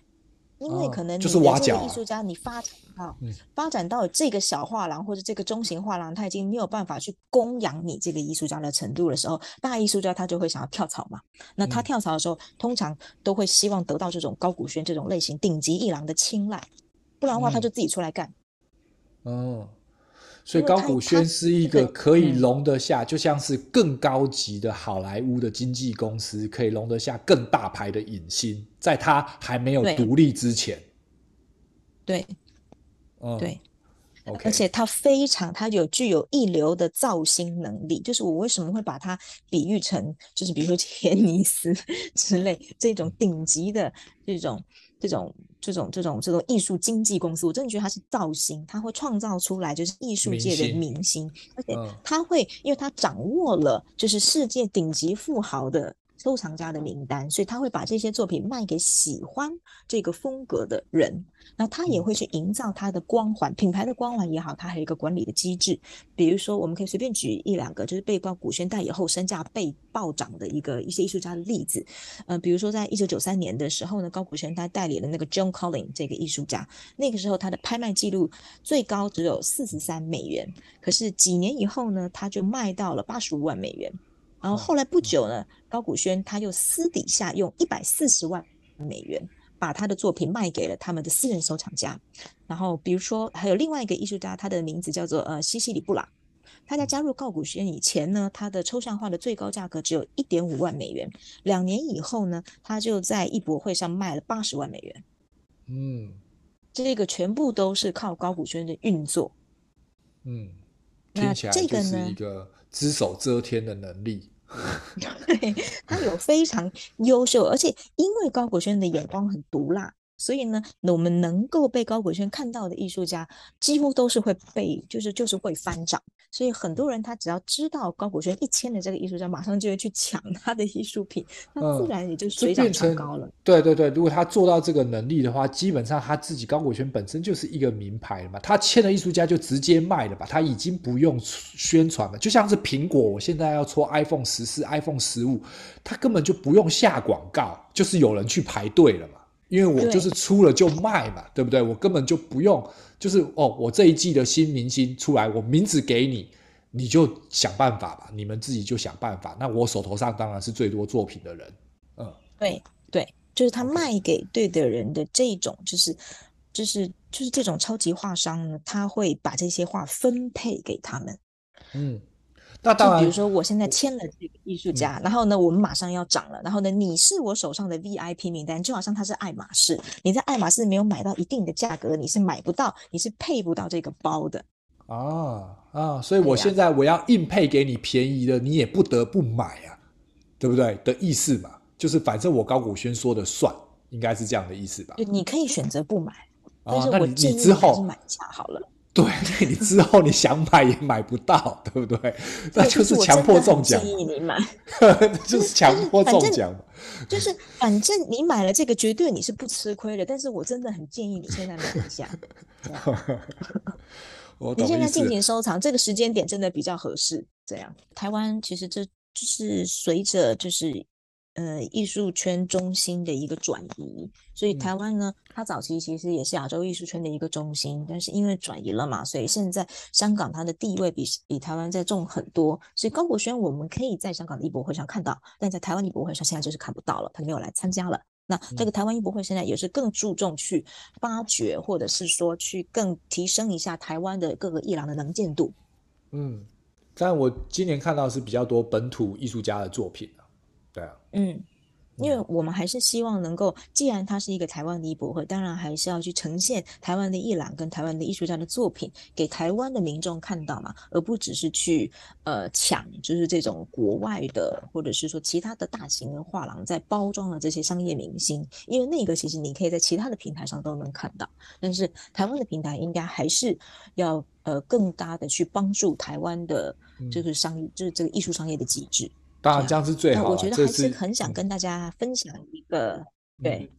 因为可能你的这个艺术家，你发展到发展到这个小画廊或者这个中型画廊，他已经没有办法去供养你这个艺术家的程度的时候，大艺术家他就会想要跳槽嘛。那他跳槽的时候，通常都会希望得到这种高古轩这种类型顶级艺廊的青睐，不然的话他就自己出来干。哦。所以高古轩是一个可以容得下，就像是更高级的好莱坞的经纪公司，可以容得下更大牌的影星，在他还没有独立之前。对，嗯，对。而且他非常，他有具有一流的造星能力。就是我为什么会把他比喻成，就是比如说 杰尼斯之类这种顶级的这种这种这种这种这种艺术经纪公司，我真的觉得他是造星，他会创造出来就是艺术界的明星，明星而且他会，嗯、因为他掌握了就是世界顶级富豪的。收藏家的名单，所以他会把这些作品卖给喜欢这个风格的人。那他也会去营造他的光环，品牌的光环也好，他还有一个管理的机制。比如说，我们可以随便举一两个，就是被高古轩代以后身价被暴涨的一个一些艺术家的例子。呃，比如说在一九九三年的时候呢，高古轩他代理了那个 John Collins 这个艺术家，那个时候他的拍卖记录最高只有四十三美元，可是几年以后呢，他就卖到了八十五万美元。然后后来不久呢，高古轩他又私底下用一百四十万美元把他的作品卖给了他们的私人收藏家。然后比如说还有另外一个艺术家，他的名字叫做呃西西里布朗。他在加入高古轩以前呢，他的抽象画的最高价格只有一点五万美元。两年以后呢，他就在艺博会上卖了八十万美元。嗯，这个全部都是靠高古轩的运作。嗯，听起来就是一个只手遮天的能力。对，他有非常优秀，而且因为高古轩的眼光很毒辣，所以呢，我们能够被高古轩看到的艺术家，几乎都是会被，就是就是会翻涨。所以很多人他只要知道高古轩一签的这个艺术家，马上就会去抢 他的艺术品，那自然也就水涨船高了。对对对，如果他做到这个能力的话，基本上他自己高古轩本身就是一个名牌了嘛，他签的艺术家就直接卖了吧，他已经不用宣传了。就像是苹果，我现在要出 iPhone 十四、iPhone 十五，他根本就不用下广告，就是有人去排队了嘛，因为我就是出了就卖嘛，对，对不对？我根本就不用。就是哦，我这一季的新明星出来，我名字给你，你就想办法吧，你们自己就想办法。那我手头上当然是最多作品的人，嗯，对对，就是他卖给对的人的这种，就是就是就是这种超级画商呢，他会把这些画分配给他们，嗯。那当然，比如说我现在签了这个艺术家，嗯，然后呢，我们马上要涨了，然后呢，你是我手上的 VIP 名单，就好像他是爱马仕，你在爱马仕没有买到一定的价格，你是买不到，你是配不到这个包的。啊啊，所以我现在我要硬配给你便宜的，你也不得不买啊，对不对？的意思嘛，就是反正我高古轩说的算，应该是这样的意思吧？你可以选择不买，啊，但是我建议你还是买一下好了。对，那你之后你想买也买不到，对不对？那 就是强迫中奖。建议你买，就是强迫中奖。就是反正你买了这个，绝对你是不吃亏的。但是我真的很建议你现在买一下。你现在进行收藏，这个时间点真的比较合适。这样，台湾其实这就是随着就是。呃，艺术圈中心的一个转移，所以台湾呢，它早期其实也是亚洲艺术圈的一个中心，但是因为转移了嘛，所以现在香港它的地位比比台湾再重很多。所以高国轩我们可以在香港的艺博会上看到，但在台湾艺博会上现在就是看不到了，他没有来参加了。那这个台湾艺博会现在也是更注重去发掘，或者是说去更提升一下台湾的各个艺廊的能见度。嗯，但我今年看到是比较多本土艺术家的作品。啊，嗯，因为我们还是希望能够，既然它是一个台湾的艺博会，当然还是要去呈现台湾的艺廊跟台湾的艺术家的作品给台湾的民众看到嘛，而不只是去呃抢，就是这种国外的或者是说其他的大型的画廊在包装的这些商业明星，因为那个其实你可以在其他的平台上都能看到，但是台湾的平台应该还是要呃更大的去帮助台湾的，就是商业，就是这个艺术商业的机制。当然，这样是最好的。我觉得还是很想跟大家分享一个，嗯、对。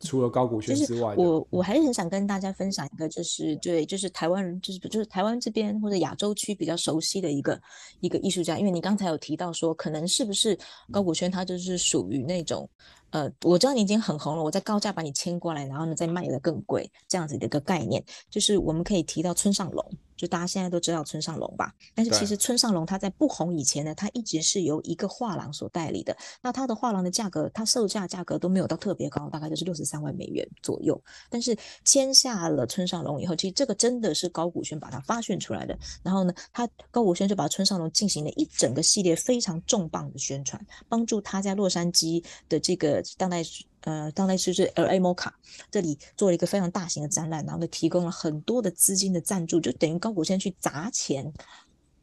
除了高古轩之外，就是、我我还是很想跟大家分享一个，就是对，就是台湾人，就是就是台湾这边或者亚洲区比较熟悉的一个一个艺术家。因为你刚才有提到说，可能是不是高古轩他就是属于那种。呃，我知道你已经很红了，我再高价把你签过来，然后呢再卖得更贵，这样子的一个概念，就是我们可以提到村上隆，就大家现在都知道村上隆吧？但是其实村上隆他在不红以前呢，他一直是由一个画廊所代理的，那他的画廊的价格，他售价价格都没有到特别高，大概就是六十三万美元左右。但是签下了村上隆以后，其实这个真的是高古轩把他发掘出来的，然后呢，他高古轩就把村上隆进行了一整个系列非常重磅的宣传，帮助他在洛杉矶的这个。当代呃当代艺术 LA MoCA 这里做了一个非常大型的展览，然后呢提供了很多的资金的赞助，就等于高古轩去砸钱，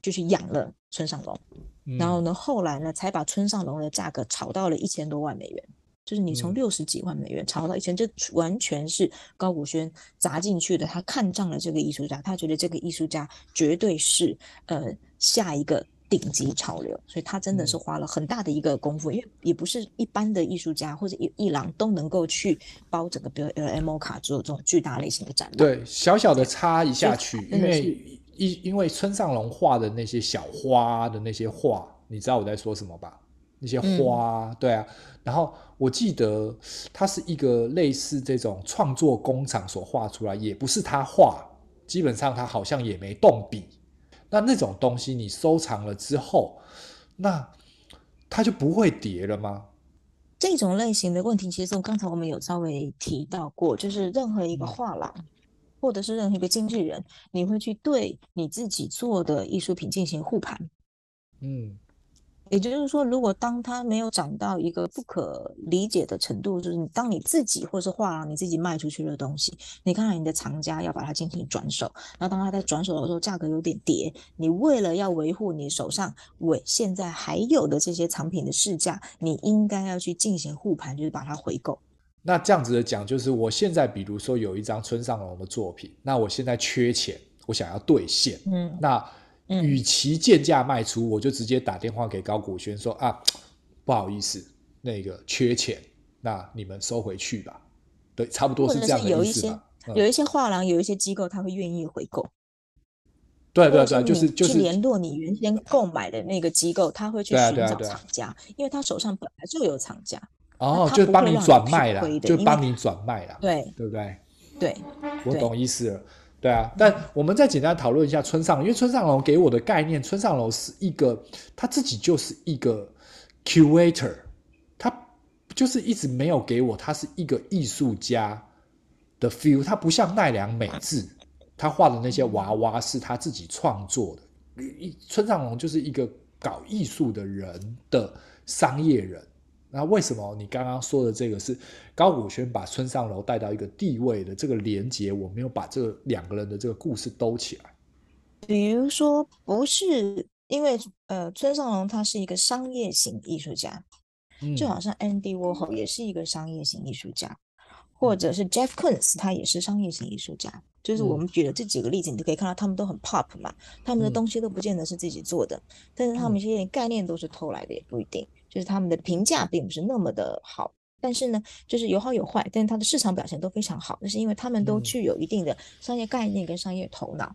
就去养了村上隆，嗯、然后呢后来呢才把村上隆的价格炒到了一千多万美元。就是你从六十几万美元炒到一千，这完全是高古轩砸进去的。他看上了这个艺术家，他觉得这个艺术家绝对是呃下一个顶级潮流，所以他真的是花了很大的一个功夫。因为也不是一般的艺术家或者艺艺廊都能够去包整个，比如 LA MoCA 做这种巨大类型的展览。对，小小的插一下去，因为因因为村上隆画的那些小花的那些画，你知道我在说什么吧？那些花，嗯、对啊，然后我记得他是一个类似这种创作工厂所画出来，也不是他画，基本上他好像也没动笔。那那种东西你收藏了之后，那它就不会跌了吗？这种类型的问题，其实我刚才我们有稍微提到过，就是任何一个画廊，嗯、或者是任何一个经纪人，你会去对你自己做的艺术品进行护盘，嗯。也就是说，如果当它没有涨到一个不可理解的程度，就是你当你自己或是画廊你自己卖出去的东西，你看看你的藏家要把它进行转手，然后当他在转手的时候价格有点跌，你为了要维护你手上尾现在还有的这些藏品的市价，你应该要去进行护盘，就是把它回购。那这样子的讲，就是我现在比如说有一张村上隆的作品，那我现在缺钱，我想要兑现，嗯，那。与其贱价卖出，我就直接打电话给高古轩说啊，不好意思，那个缺钱，那你们收回去吧。对，差不多是这样的意思。有一些有一些画廊，有一些机构，他会愿意回购。对对对，就是就是联络你原先购买的那个机构，他会去寻找厂家，因为他手上本来就有厂家。哦，就帮你转卖了，就帮你转卖了。对，对不对？对，我懂意思了。对啊，但我们再简单讨论一下村上，因为村上隆给我的概念，村上隆是一个他自己就是一个 curator，他就是一直没有给我他是一个艺术家的 feel，他不像奈良美智，他画的那些娃娃是他自己创作的，村上隆就是一个搞艺术的人的商业人。那为什么你刚刚说的这个是高古轩把村上楼带到一个地位的这个连接，我没有把这两个人的这个故事兜起来。比如说，不是因为呃，村上隆他是一个商业型艺术家，嗯、就好像 Andy Warhol 也是一个商业型艺术家，或者是 Jeff Koons 他也是商业型艺术家。嗯、就是我们举的这几个例子，你就可以看到他们都很 pop 嘛，他们的东西都不见得是自己做的，嗯、但是他们一些概念都是偷来的，也不一定。就是他们的评价并不是那么的好，但是呢，就是有好有坏，但是它的市场表现都非常好，那是因为他们都具有一定的商业概念跟商业头脑。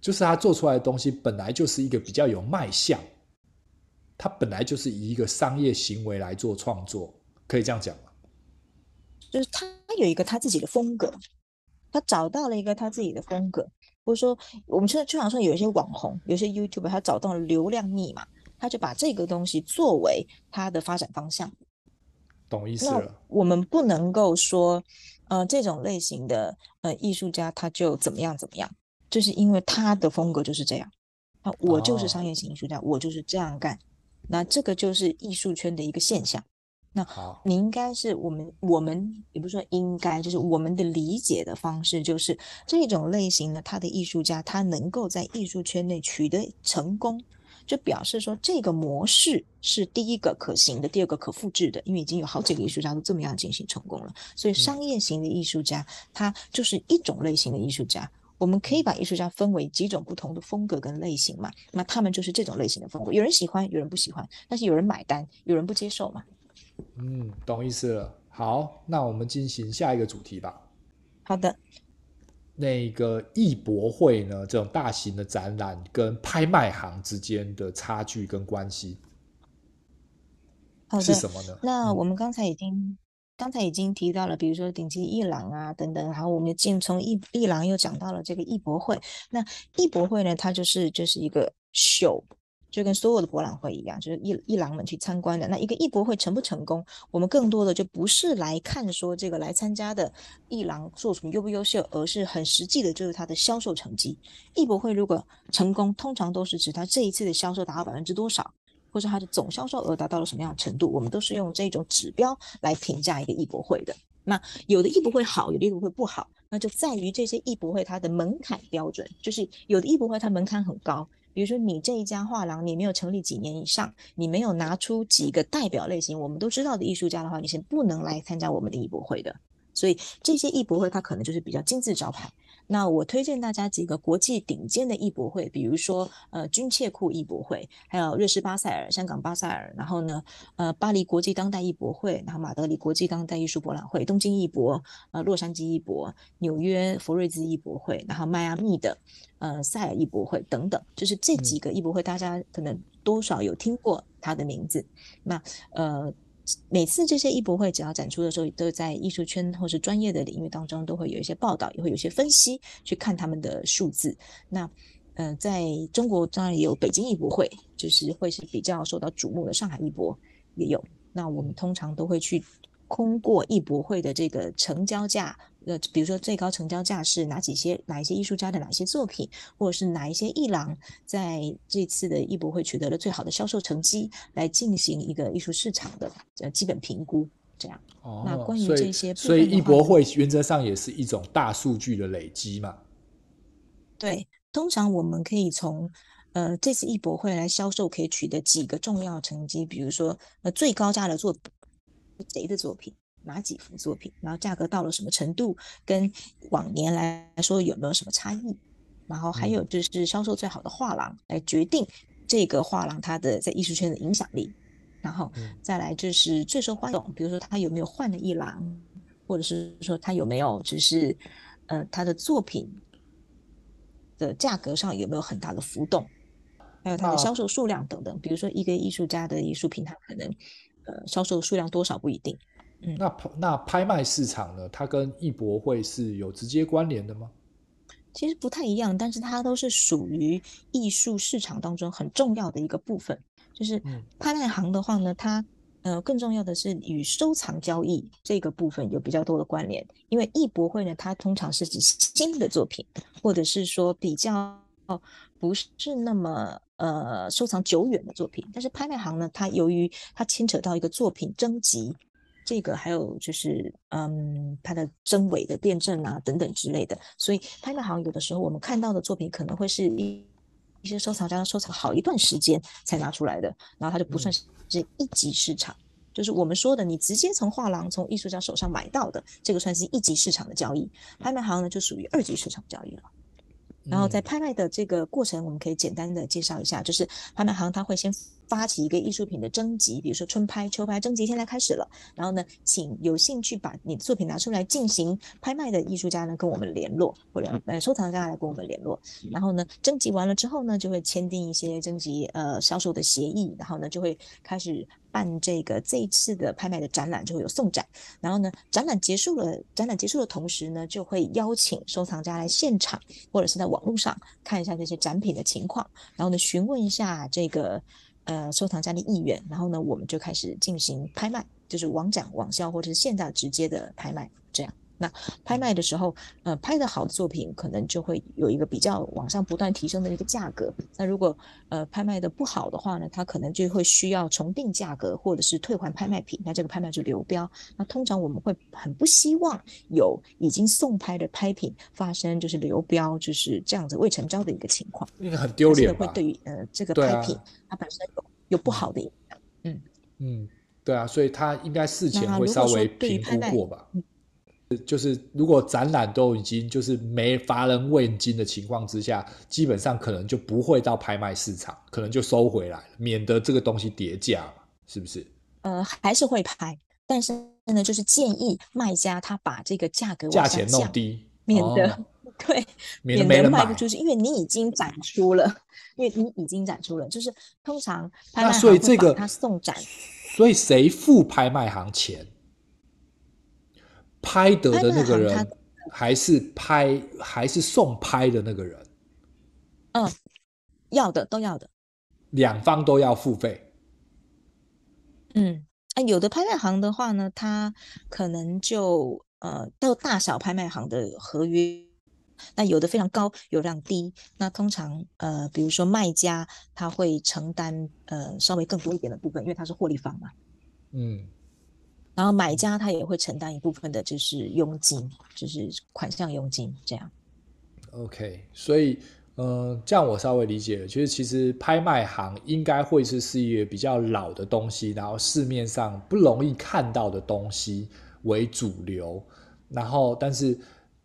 就是他做出来的东西本来就是一个比较有卖相，他本来就是以一个商业行为来做创作，可以这样讲吗？就是他有一个他自己的风格，他找到了一个他自己的风格，或者说我们现在就好像有一些网红，有些 YouTuber 他找到了流量密码。他就把这个东西作为他的发展方向，懂意思了。我们不能够说，呃，这种类型的呃艺术家他就怎么样怎么样，就是因为他的风格就是这样。那，我就是商业型艺术家，哦、我就是这样干。那这个就是艺术圈的一个现象。那好，你应该是我们我们也不是说应该，就是我们的理解的方式，就是这种类型的他的艺术家，他能够在艺术圈内取得成功。就表示说，这个模式是第一个可行的，第二个可复制的，因为已经有好几个艺术家都这么样进行成功了。所以，商业型的艺术家，他就是一种类型的艺术家。我们可以把艺术家分为几种不同的风格跟类型嘛？那他们就是这种类型的风格。有人喜欢，有人不喜欢，但是有人买单，有人不接受嘛？嗯，懂意思了。好，那我们进行下一个主题吧。好的。那个艺博会呢？这种大型的展览跟拍卖行之间的差距跟关系，是什么呢？那我们刚才已经、嗯、刚才已经提到了，比如说顶级艺廊啊等等，然后我们进从艺艺廊又讲到了这个艺博会。那艺博会呢，它就是就是一个秀。就跟所有的博览会一样，就是艺艺廊们去参观的。那一个艺博会成不成功，我们更多的就不是来看说这个来参加的艺廊做什么优不优秀，而是很实际的，就是它的销售成绩。艺博会如果成功，通常都是指它这一次的销售达到百分之多少。或者它的总销售额达到了什么样的程度，我们都是用这种指标来评价一个艺博会的。那有的艺博会好，有的艺博会不好，那就在于这些艺博会它的门槛标准，就是有的艺博会它门槛很高，比如说你这一家画廊你没有成立几年以上，你没有拿出几个代表类型我们都知道的艺术家的话，你是不能来参加我们的艺博会的。所以这些艺博会它可能就是比较金字招牌。那我推荐大家几个国际顶尖的艺博会，比如说呃军械库艺博会，还有瑞士巴塞尔、香港巴塞尔，然后呢呃巴黎国际当代艺博会，然后马德里国际当代艺术博览会，东京艺博，呃洛杉矶艺博，纽约佛瑞兹艺博会，然后迈阿密的呃塞尔艺博会等等，就是这几个艺博会，大家可能多少有听过它的名字。那呃。每次这些艺博会只要展出的时候，都在艺术圈或是专业的领域当中都会有一些报道，也会有一些分析，去看他们的数字。那，呃，在中国当然也有北京艺博会，就是会是比较受到瞩目的。上海艺博也有。那我们通常都会去。通过艺博会的这个成交价，呃，比如说最高成交价是哪几些哪一些艺术家的哪些作品，或者是哪一些艺廊在这次的艺博会取得了最好的销售成绩，来进行一个艺术市场的呃基本评估，这样。哦，那关于这些，所以艺博会原则上也是一种大数据的累积嘛。对，通常我们可以从呃这次艺博会来销售可以取得几个重要成绩，比如说呃最高价的作品。谁的作品？哪几幅作品？然后价格到了什么程度？跟往年来说有没有什么差异？然后还有就是销售最好的画廊来决定这个画廊它的在艺术圈的影响力。然后再来就是最受欢迎，比如说他有没有换了一廊，或者是说他有没有就是呃他的作品的价格上有没有很大的浮动？还有他的销售数量等等。比如说一个艺术家的艺术品，他可能。呃，销售数量多少不一定。嗯，那那拍卖市场呢？它跟艺博会是有直接关联的吗？其实不太一样，但是它都是属于艺术市场当中很重要的一个部分。就是拍卖行的话呢，它呃更重要的是与收藏交易这个部分有比较多的关联。因为艺博会呢，它通常是指新的作品，或者是说比较不是那么。呃，收藏久远的作品，但是拍卖行呢，它由于它牵扯到一个作品征集，这个还有就是嗯，它的真伪的辩证啊等等之类的，所以拍卖行有的时候我们看到的作品可能会是一一些收藏家收藏好一段时间才拿出来的，然后它就不算是一级市场，嗯、就是我们说的你直接从画廊从艺术家手上买到的，这个算是一级市场的交易，拍卖行呢就属于二级市场交易了。然后在拍卖的这个过程，我们可以简单的介绍一下，就是拍卖行它会先发起一个艺术品的征集，比如说春拍、秋拍征集现在开始了。然后呢，请有兴趣把你的作品拿出来进行拍卖的艺术家呢跟我们联络，或者呃收藏家来跟我们联络。然后呢，征集完了之后呢，就会签订一些征集呃销售的协议，然后呢就会开始。办这个这一次的拍卖的展览就会有送展，然后呢，展览结束了，展览结束的同时呢，就会邀请收藏家来现场或者是在网络上看一下这些展品的情况，然后呢，询问一下这个呃收藏家的意愿，然后呢，我们就开始进行拍卖，就是网展、网销或者是现在直接的拍卖。那拍卖的时候，呃，拍的好的作品可能就会有一个比较往上不断提升的一个价格。那如果呃拍卖的不好的话呢，它可能就会需要重定价格，或者是退还拍卖品，那这个拍卖就流标。那通常我们会很不希望有已经送拍的拍品发生就是流标，就是这样子未成交的一个情况，因为很丢脸。会对于呃这个拍品它本身有有不好的影响。嗯嗯，对啊，所以它应该事前会稍微评估过吧。就是如果展览都已经就是没乏人问津的情况之下，基本上可能就不会到拍卖市场，可能就收回来了，免得这个东西跌价嘛，是不是？呃，还是会拍，但是呢，就是建议卖家他把这个价格价钱弄低，免得、哦、对，免得卖不出去，因为你已经展出了，因为你已经展出了，就是通常拍卖所以这个他送展，所以谁付拍卖行钱？拍得的那个人，还是拍还是送拍的那个人？嗯，要的都要的，两方都要付费。嗯，啊，有的拍卖行的话呢，他可能就呃，到大小拍卖行的合约，那有的非常高，有的非常低。那通常呃，比如说卖家他会承担呃稍微更多一点的部分，因为他是获利方嘛。嗯。然后买家他也会承担一部分的，就是佣金，就是款项佣金这样。OK，所以。嗯，这样我稍微理解了，就是其实拍卖行应该会是事业比较老的东西，然后市面上不容易看到的东西为主流，然后但是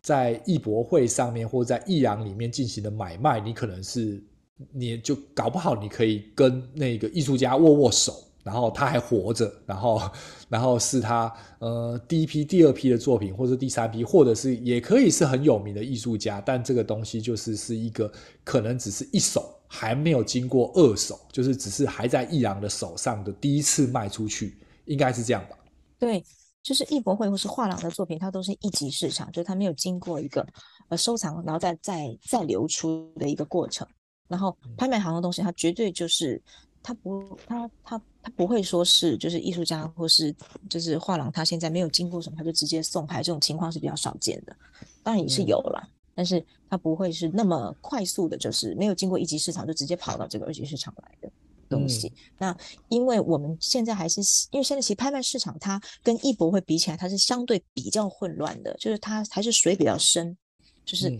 在艺博会上面或在艺廊里面进行的买卖，你可能是你就搞不好你可以跟那个艺术家握握手。然后他还活着，然后，然后是他呃第一批、第二批的作品，或者第三批，或者是也可以是很有名的艺术家，但这个东西就是是一个可能只是一手，还没有经过二手，就是只是还在艺廊的手上的第一次卖出去，应该是这样吧？对，就是艺博会或是画廊的作品，它都是一级市场，就是它没有经过一个呃收藏，然后再再再流出的一个过程。然后拍卖行的东西，它绝对就是。他不，他他他不会说是就是艺术家或是就是画廊，他现在没有经过什么，他就直接送牌，这种情况是比较少见的。当然也是有了，嗯、但是他不会是那么快速的，就是没有经过一级市场就直接跑到这个二级市场来的东西。嗯、那因为我们现在还是因为现在其实拍卖市场它跟艺博会比起来，它是相对比较混乱的，就是它还是水比较深，就是。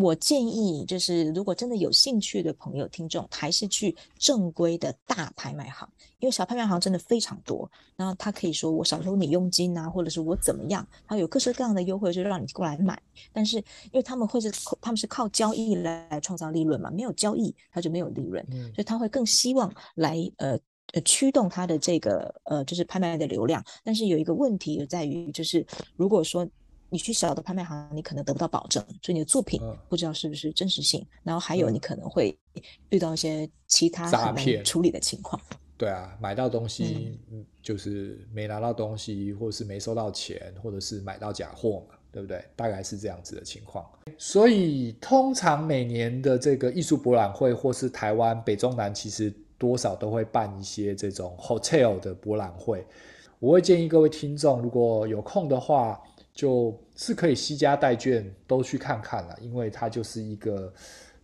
嗯我建议，就是如果真的有兴趣的朋友、听众，还是去正规的大拍卖行，因为小拍卖行真的非常多。然后他可以说我少收你佣金啊，或者是我怎么样，他有各式各样的优惠，就让你过来买。但是因为他们会是他们是靠交易来创造利润嘛，没有交易他就没有利润，所以他会更希望来呃呃驱动他的这个呃就是拍卖的流量。但是有一个问题就在于，就是如果说。你去小的拍卖行，你可能得不到保证，所以你的作品不知道是不是真实性。嗯、然后还有，你可能会遇到一些其他诈骗处理的情况。对啊，买到东西就是没拿到东西，或者是没收到钱，或者是买到假货嘛，对不对？大概是这样子的情况。所以通常每年的这个艺术博览会，或是台湾北中南，其实多少都会办一些这种 hotel 的博览会。我会建议各位听众，如果有空的话。就是可以携家带眷都去看看了，因为它就是一个，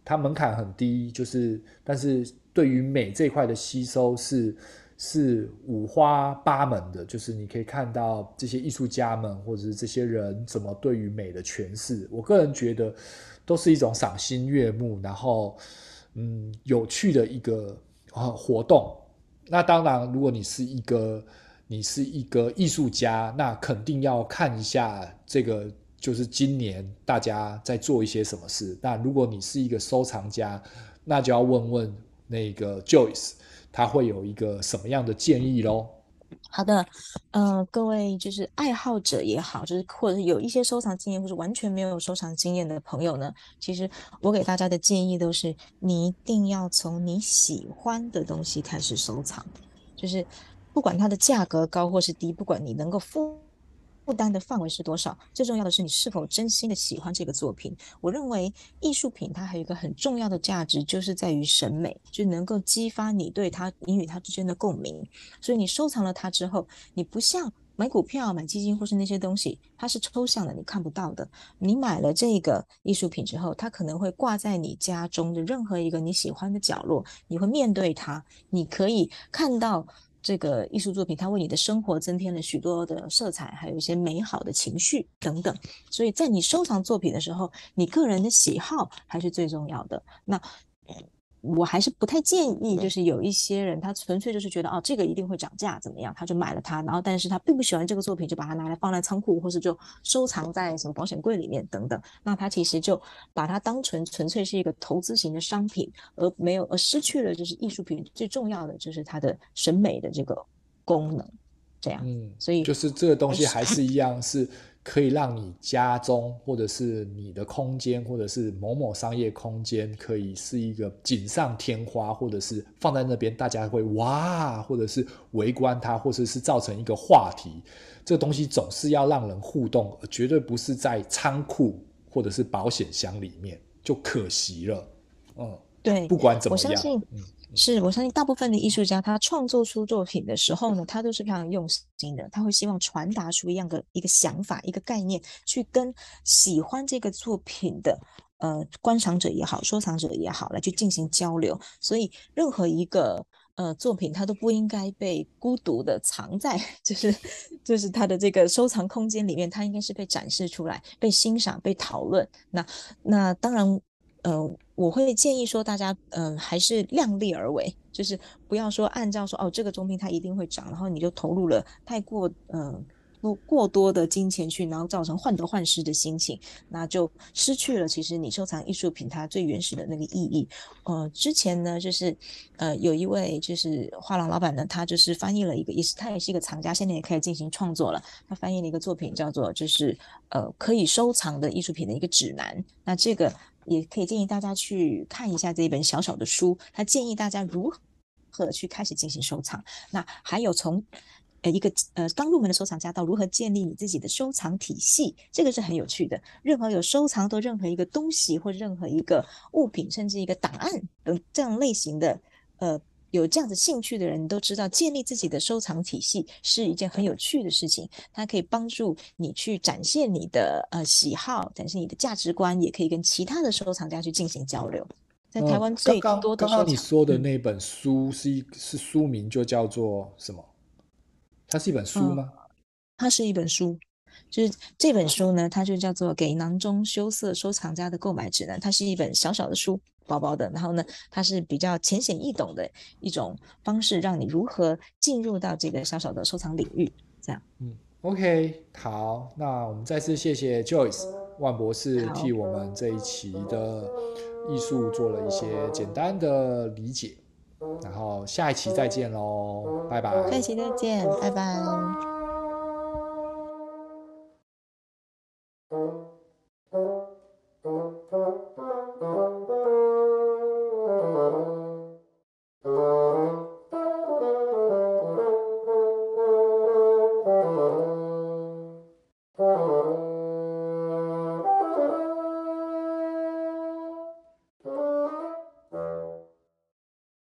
它门槛很低，就是但是对于美这块的吸收是是五花八门的，就是你可以看到这些艺术家们或者是这些人怎么对于美的诠释，我个人觉得都是一种赏心悦目，然后嗯有趣的一个啊活动。那当然，如果你是一个。你是一个艺术家，那肯定要看一下这个，就是今年大家在做一些什么事。那如果你是一个收藏家，那就要问问那个 Joyce，他会有一个什么样的建议喽？好的，呃，各位就是爱好者也好，就是或者是有一些收藏经验，或者完全没有收藏经验的朋友呢，其实我给大家的建议都是，你一定要从你喜欢的东西开始收藏，就是。不管它的价格高或是低，不管你能够负负担的范围是多少，最重要的是你是否真心的喜欢这个作品。我认为艺术品它还有一个很重要的价值，就是在于审美，就能够激发你对它、你与它之间的共鸣。所以你收藏了它之后，你不像买股票、买基金或是那些东西，它是抽象的，你看不到的。你买了这个艺术品之后，它可能会挂在你家中的任何一个你喜欢的角落，你会面对它，你可以看到。这个艺术作品，它为你的生活增添了许多的色彩，还有一些美好的情绪等等。所以在你收藏作品的时候，你个人的喜好还是最重要的。那。我还是不太建议，就是有一些人，他纯粹就是觉得哦，这个一定会涨价，怎么样，他就买了它，然后但是他并不喜欢这个作品，就把它拿来放在仓库，或是就收藏在什么保险柜里面等等。那他其实就把它当成纯粹是一个投资型的商品，而没有而失去了就是艺术品最重要的就是它的审美的这个功能。这样，嗯，所以就是这个东西还是一样是。可以让你家中，或者是你的空间，或者是某某商业空间，可以是一个锦上添花，或者是放在那边，大家会哇，或者是围观它，或者是造成一个话题。这个东西总是要让人互动，绝对不是在仓库或者是保险箱里面，就可惜了。嗯，对，不管怎么样，我相信，是我相信大部分的艺术家，他创作出作品的时候呢，他都是非常用心的，他会希望传达出一样的一个想法、一个概念，去跟喜欢这个作品的呃观赏者也好、收藏者也好来去进行交流。所以，任何一个呃作品，它都不应该被孤独的藏在 就是就是他的这个收藏空间里面，它应该是被展示出来、被欣赏、被讨论。那那当然。呃，我会建议说，大家嗯、呃，还是量力而为，就是不要说按照说哦，这个中品它一定会涨，然后你就投入了太过嗯、呃、过多的金钱去，然后造成患得患失的心情，那就失去了其实你收藏艺术品它最原始的那个意义。呃，之前呢，就是呃有一位就是画廊老板呢，他就是翻译了一个，也是他也是一个藏家，现在也可以进行创作了。他翻译了一个作品叫做就是呃可以收藏的艺术品的一个指南。那这个。也可以建议大家去看一下这一本小小的书，他建议大家如何去开始进行收藏。那还有从呃一个呃刚入门的收藏家到如何建立你自己的收藏体系，这个是很有趣的。任何有收藏的任何一个东西或任何一个物品，甚至一个档案等这样类型的呃。有这样子兴趣的人，你都知道，建立自己的收藏体系是一件很有趣的事情。它可以帮助你去展现你的呃喜好，展现你的价值观，也可以跟其他的收藏家去进行交流。在台湾最多的、嗯、刚刚你说的那本书是一、嗯、是书名就叫做什么？它是一本书吗？嗯、它是一本书。就是这本书呢，它就叫做《给囊中羞涩收藏家的购买指南》。它是一本小小的书，薄薄的。然后呢，它是比较浅显易懂的一种方式，让你如何进入到这个小小的收藏领域。这样，嗯，OK，好，那我们再次谢谢 Joyce 万博士替我们这一期的艺术做了一些简单的理解。然后下一期再见喽，拜拜。下一期再见，拜拜。